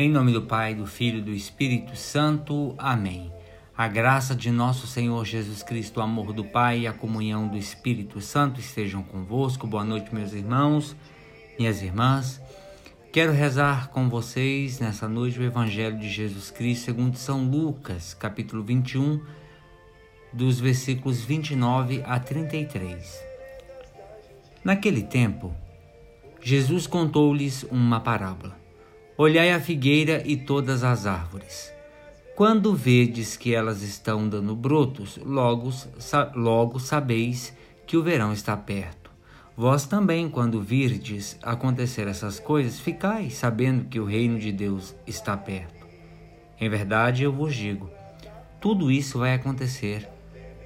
Em nome do Pai, do Filho e do Espírito Santo. Amém. A graça de nosso Senhor Jesus Cristo, o amor do Pai e a comunhão do Espírito Santo estejam convosco. Boa noite, meus irmãos, minhas irmãs. Quero rezar com vocês nessa noite o Evangelho de Jesus Cristo segundo São Lucas, capítulo 21, dos versículos 29 a 33. Naquele tempo, Jesus contou-lhes uma parábola. Olhai a figueira e todas as árvores. Quando vedes que elas estão dando brotos, logo, logo sabeis que o verão está perto. Vós também, quando virdes acontecer essas coisas, ficai sabendo que o reino de Deus está perto. Em verdade, eu vos digo: tudo isso vai acontecer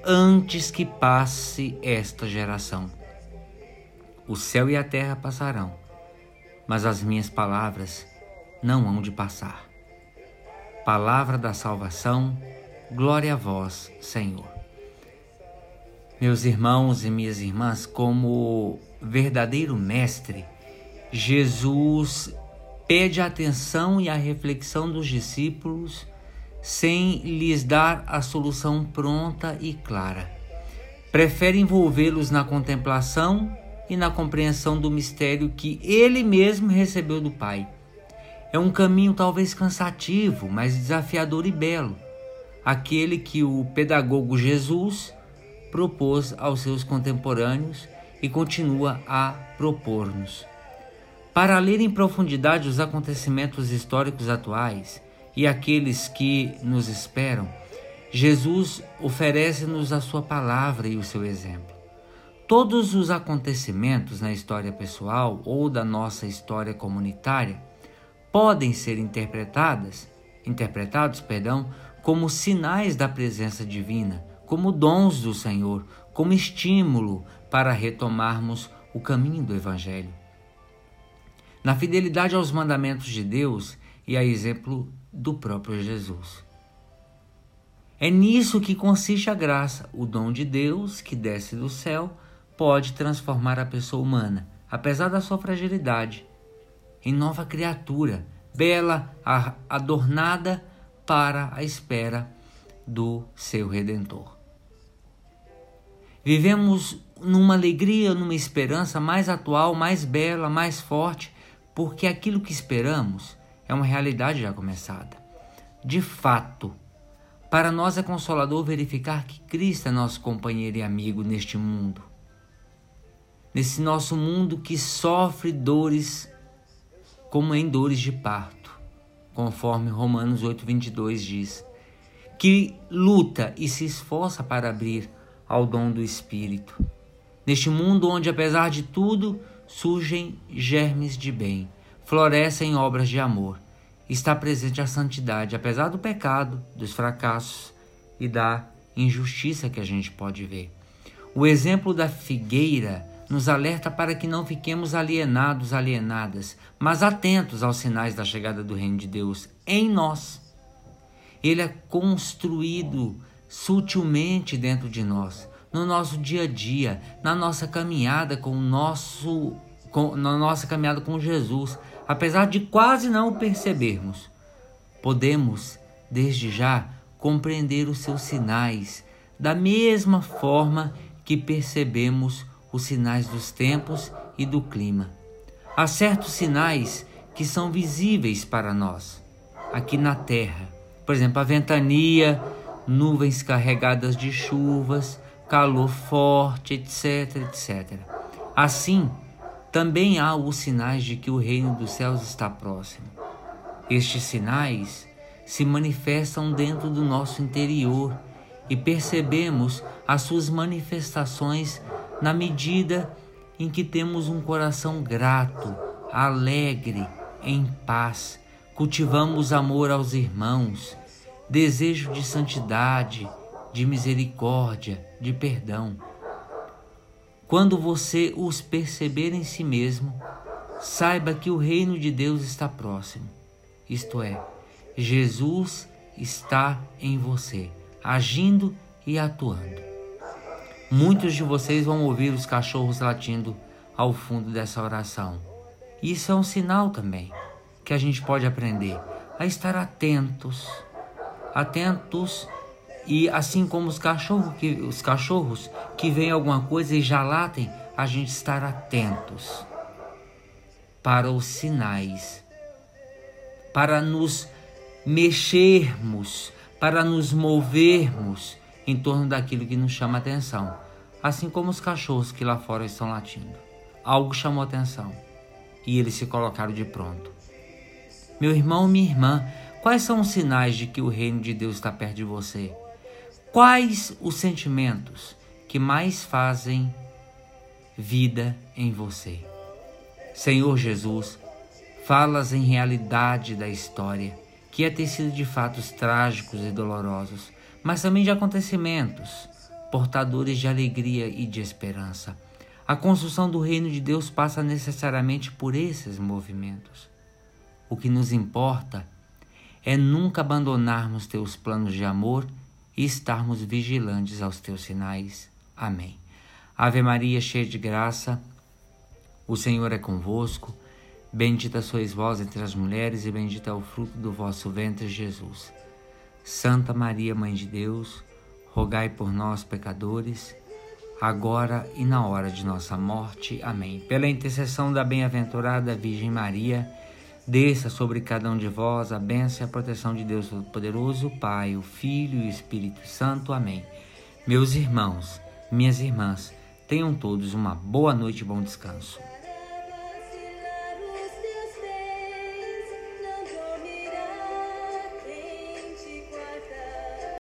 antes que passe esta geração. O céu e a terra passarão, mas as minhas palavras não hão de passar. Palavra da salvação, glória a vós, Senhor. Meus irmãos e minhas irmãs, como verdadeiro mestre, Jesus pede a atenção e a reflexão dos discípulos sem lhes dar a solução pronta e clara. Prefere envolvê-los na contemplação e na compreensão do mistério que ele mesmo recebeu do Pai é um caminho talvez cansativo, mas desafiador e belo, aquele que o pedagogo Jesus propôs aos seus contemporâneos e continua a propor-nos. Para ler em profundidade os acontecimentos históricos atuais e aqueles que nos esperam, Jesus oferece-nos a sua palavra e o seu exemplo. Todos os acontecimentos na história pessoal ou da nossa história comunitária podem ser interpretadas, interpretados, perdão, como sinais da presença divina, como dons do Senhor, como estímulo para retomarmos o caminho do evangelho. Na fidelidade aos mandamentos de Deus e a exemplo do próprio Jesus. É nisso que consiste a graça. O dom de Deus que desce do céu pode transformar a pessoa humana, apesar da sua fragilidade, em nova criatura, bela, adornada para a espera do seu redentor. Vivemos numa alegria, numa esperança mais atual, mais bela, mais forte, porque aquilo que esperamos é uma realidade já começada. De fato, para nós é consolador verificar que Cristo é nosso companheiro e amigo neste mundo. Nesse nosso mundo que sofre dores como em dores de parto, conforme Romanos 8:22 diz, que luta e se esforça para abrir ao dom do Espírito. Neste mundo onde, apesar de tudo, surgem germes de bem, florescem obras de amor, está presente a santidade, apesar do pecado, dos fracassos e da injustiça que a gente pode ver. O exemplo da figueira nos alerta para que não fiquemos alienados, alienadas, mas atentos aos sinais da chegada do Reino de Deus em nós. Ele é construído sutilmente dentro de nós, no nosso dia a dia, na nossa caminhada com o nosso com, na nossa caminhada com Jesus, apesar de quase não o percebermos. Podemos, desde já, compreender os seus sinais, da mesma forma que percebemos os sinais dos tempos e do clima. Há certos sinais que são visíveis para nós, aqui na Terra. Por exemplo, a ventania, nuvens carregadas de chuvas, calor forte, etc, etc. Assim, também há os sinais de que o reino dos céus está próximo. Estes sinais se manifestam dentro do nosso interior e percebemos as suas manifestações na medida em que temos um coração grato, alegre, em paz, cultivamos amor aos irmãos, desejo de santidade, de misericórdia, de perdão. Quando você os perceber em si mesmo, saiba que o reino de Deus está próximo. Isto é, Jesus está em você, agindo e atuando. Muitos de vocês vão ouvir os cachorros latindo ao fundo dessa oração. Isso é um sinal também que a gente pode aprender. a estar atentos, atentos e assim como os cachorros que os cachorros que veem alguma coisa e já latem, a gente estar atentos para os sinais, para nos mexermos, para nos movermos em torno daquilo que nos chama atenção, assim como os cachorros que lá fora estão latindo. Algo chamou atenção e eles se colocaram de pronto. Meu irmão, minha irmã, quais são os sinais de que o reino de Deus está perto de você? Quais os sentimentos que mais fazem vida em você? Senhor Jesus, falas em realidade da história, que é tecido de fatos trágicos e dolorosos, mas também de acontecimentos portadores de alegria e de esperança. A construção do reino de Deus passa necessariamente por esses movimentos. O que nos importa é nunca abandonarmos teus planos de amor e estarmos vigilantes aos teus sinais. Amém. Ave Maria, cheia de graça, o Senhor é convosco. Bendita sois vós entre as mulheres, e bendito é o fruto do vosso ventre, Jesus. Santa Maria, Mãe de Deus, rogai por nós, pecadores, agora e na hora de nossa morte. Amém. Pela intercessão da bem-aventurada Virgem Maria, Desça sobre cada um de vós a bênção e a proteção de Deus Todo-Poderoso, Pai, o Filho e o Espírito Santo. Amém. Meus irmãos, minhas irmãs, tenham todos uma boa noite e bom descanso.